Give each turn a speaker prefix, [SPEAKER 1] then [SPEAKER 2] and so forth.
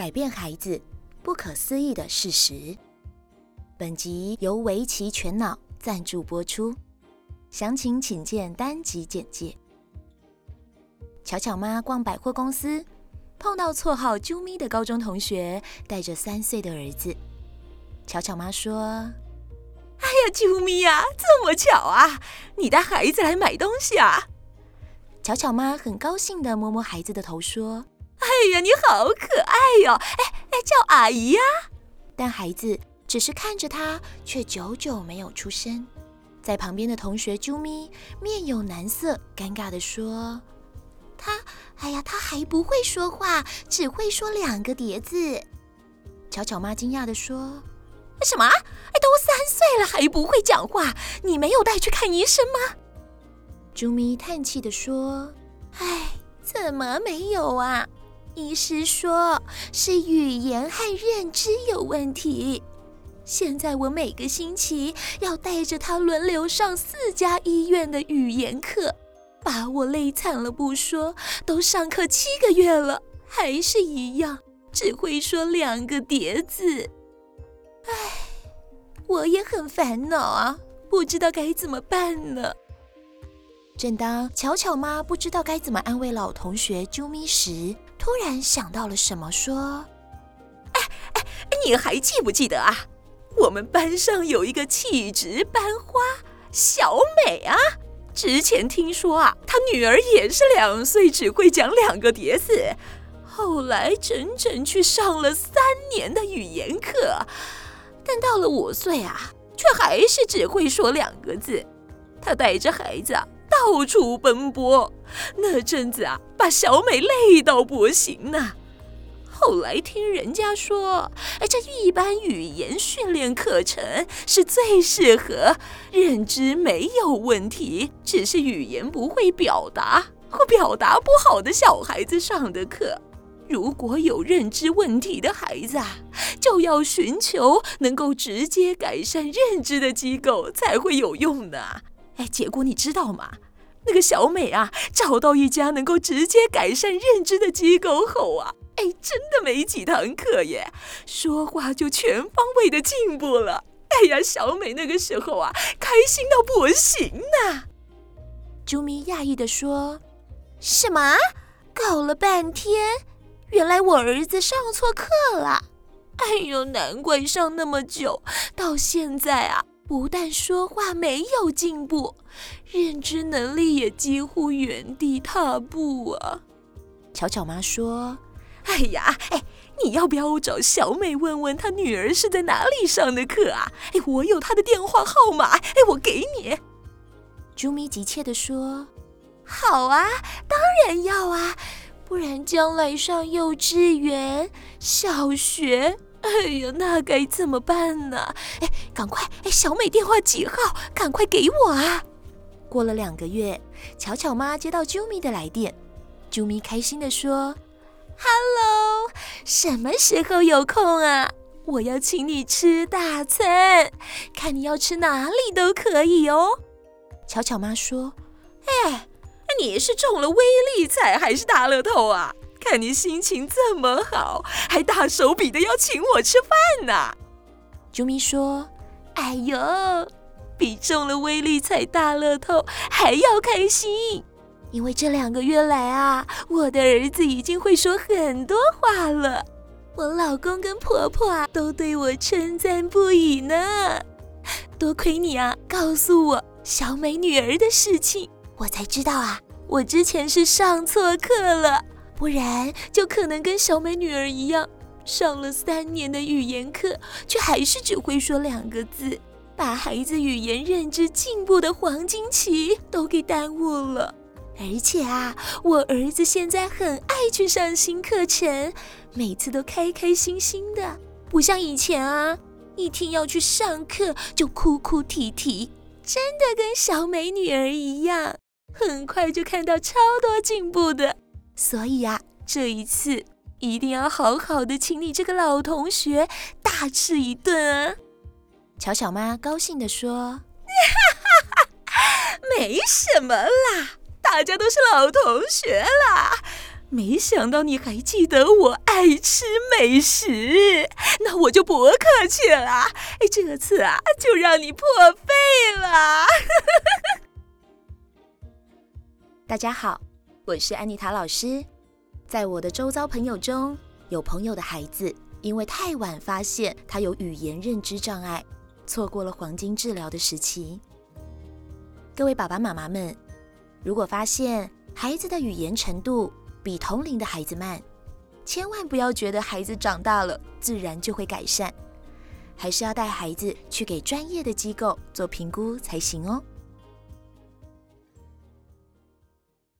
[SPEAKER 1] 改变孩子不可思议的事实。本集由围棋全脑赞助播出，详情请见单集简介。巧巧妈逛百货公司，碰到绰号“啾咪”的高中同学，带着三岁的儿子。巧巧妈说：“
[SPEAKER 2] 哎呀，啾咪呀，这么巧啊！你带孩子来买东西啊？”
[SPEAKER 1] 巧巧妈很高兴地摸摸孩子的头，说：“
[SPEAKER 2] 哎呀，你好可爱哟！哎哎，叫阿姨呀。”
[SPEAKER 1] 但孩子只是看着他，却久久没有出声。在旁边的同学啾咪面有难色，尴尬地说：“他，哎呀，他还不会说话，只会说两个叠字。”巧巧妈惊讶地说：“
[SPEAKER 2] 什么？哎，都三岁了还不会讲话？你没有带去看医生吗？”
[SPEAKER 1] 啾咪叹气地说：“
[SPEAKER 3] 哎，怎么没有啊？医师说是语言和认知有问题。现在我每个星期要带着他轮流上四家医院的语言课，把我累惨了不说，都上课七个月了，还是一样，只会说两个叠字。唉，我也很烦恼啊，不知道该怎么办呢。”
[SPEAKER 1] 正当巧巧妈不知道该怎么安慰老同学啾咪时，突然想到了什么，说：“
[SPEAKER 2] 哎哎，你还记不记得啊？我们班上有一个气质班花小美啊。之前听说啊，她女儿也是两岁，只会讲两个叠字，后来整整去上了三年的语言课，但到了五岁啊，却还是只会说两个字。她带着孩子。”到处奔波，那阵子啊，把小美累到不行呢。后来听人家说，哎，这一般语言训练课程是最适合认知没有问题，只是语言不会表达或表达不好的小孩子上的课。如果有认知问题的孩子啊，就要寻求能够直接改善认知的机构才会有用的。哎，结果你知道吗？那个小美啊，找到一家能够直接改善认知的机构后啊，哎，真的没几堂课耶，说话就全方位的进步了。哎呀，小美那个时候啊，开心到不行呐。
[SPEAKER 1] 啾咪讶异地说：“
[SPEAKER 3] 什么？搞了半天，原来我儿子上错课了。哎呦，难怪上那么久，到现在啊。”不但说话没有进步，认知能力也几乎原地踏步啊！
[SPEAKER 1] 巧巧妈说：“
[SPEAKER 2] 哎呀，哎，你要不要找小美问问她女儿是在哪里上的课啊？哎，我有她的电话号码，哎，我给你。”
[SPEAKER 1] 朱咪急切地说：“
[SPEAKER 3] 好啊，当然要啊，不然将来上幼稚园、小学……”哎呀，那该怎么办呢？哎，赶快！哎，小美电话几号？赶快给我啊！
[SPEAKER 1] 过了两个月，巧巧妈接到啾咪的来电，啾咪开心地说
[SPEAKER 3] ：“Hello，什么时候有空啊？我要请你吃大餐，看你要吃哪里都可以哦。”
[SPEAKER 1] 巧巧妈说：“
[SPEAKER 2] 哎，你是中了威力彩还是大乐透啊？”看你心情这么好，还大手笔的要请我吃饭呢。
[SPEAKER 1] 啾咪说：“
[SPEAKER 3] 哎呦，比中了威力彩大乐透还要开心，因为这两个月来啊，我的儿子已经会说很多话了。我老公跟婆婆啊都对我称赞不已呢。多亏你啊，告诉我小美女儿的事情，我才知道啊，我之前是上错课了。”不然就可能跟小美女儿一样，上了三年的语言课，却还是只会说两个字，把孩子语言认知进步的黄金期都给耽误了。而且啊，我儿子现在很爱去上新课程，每次都开开心心的，不像以前啊，一听要去上课就哭哭啼啼，真的跟小美女儿一样，很快就看到超多进步的。所以啊，这一次一定要好好的请你这个老同学大吃一顿啊！
[SPEAKER 1] 巧巧妈高兴地说：“
[SPEAKER 2] 哈哈，没什么啦，大家都是老同学啦。没想到你还记得我爱吃美食，那我就不客气了。哎，这次啊，就让你破费了。
[SPEAKER 1] 大家好，我是安妮塔老师。在我的周遭朋友中，有朋友的孩子因为太晚发现他有语言认知障碍，错过了黄金治疗的时期。各位爸爸妈妈们，如果发现孩子的语言程度比同龄的孩子慢，千万不要觉得孩子长大了自然就会改善，还是要带孩子去给专业的机构做评估才行哦。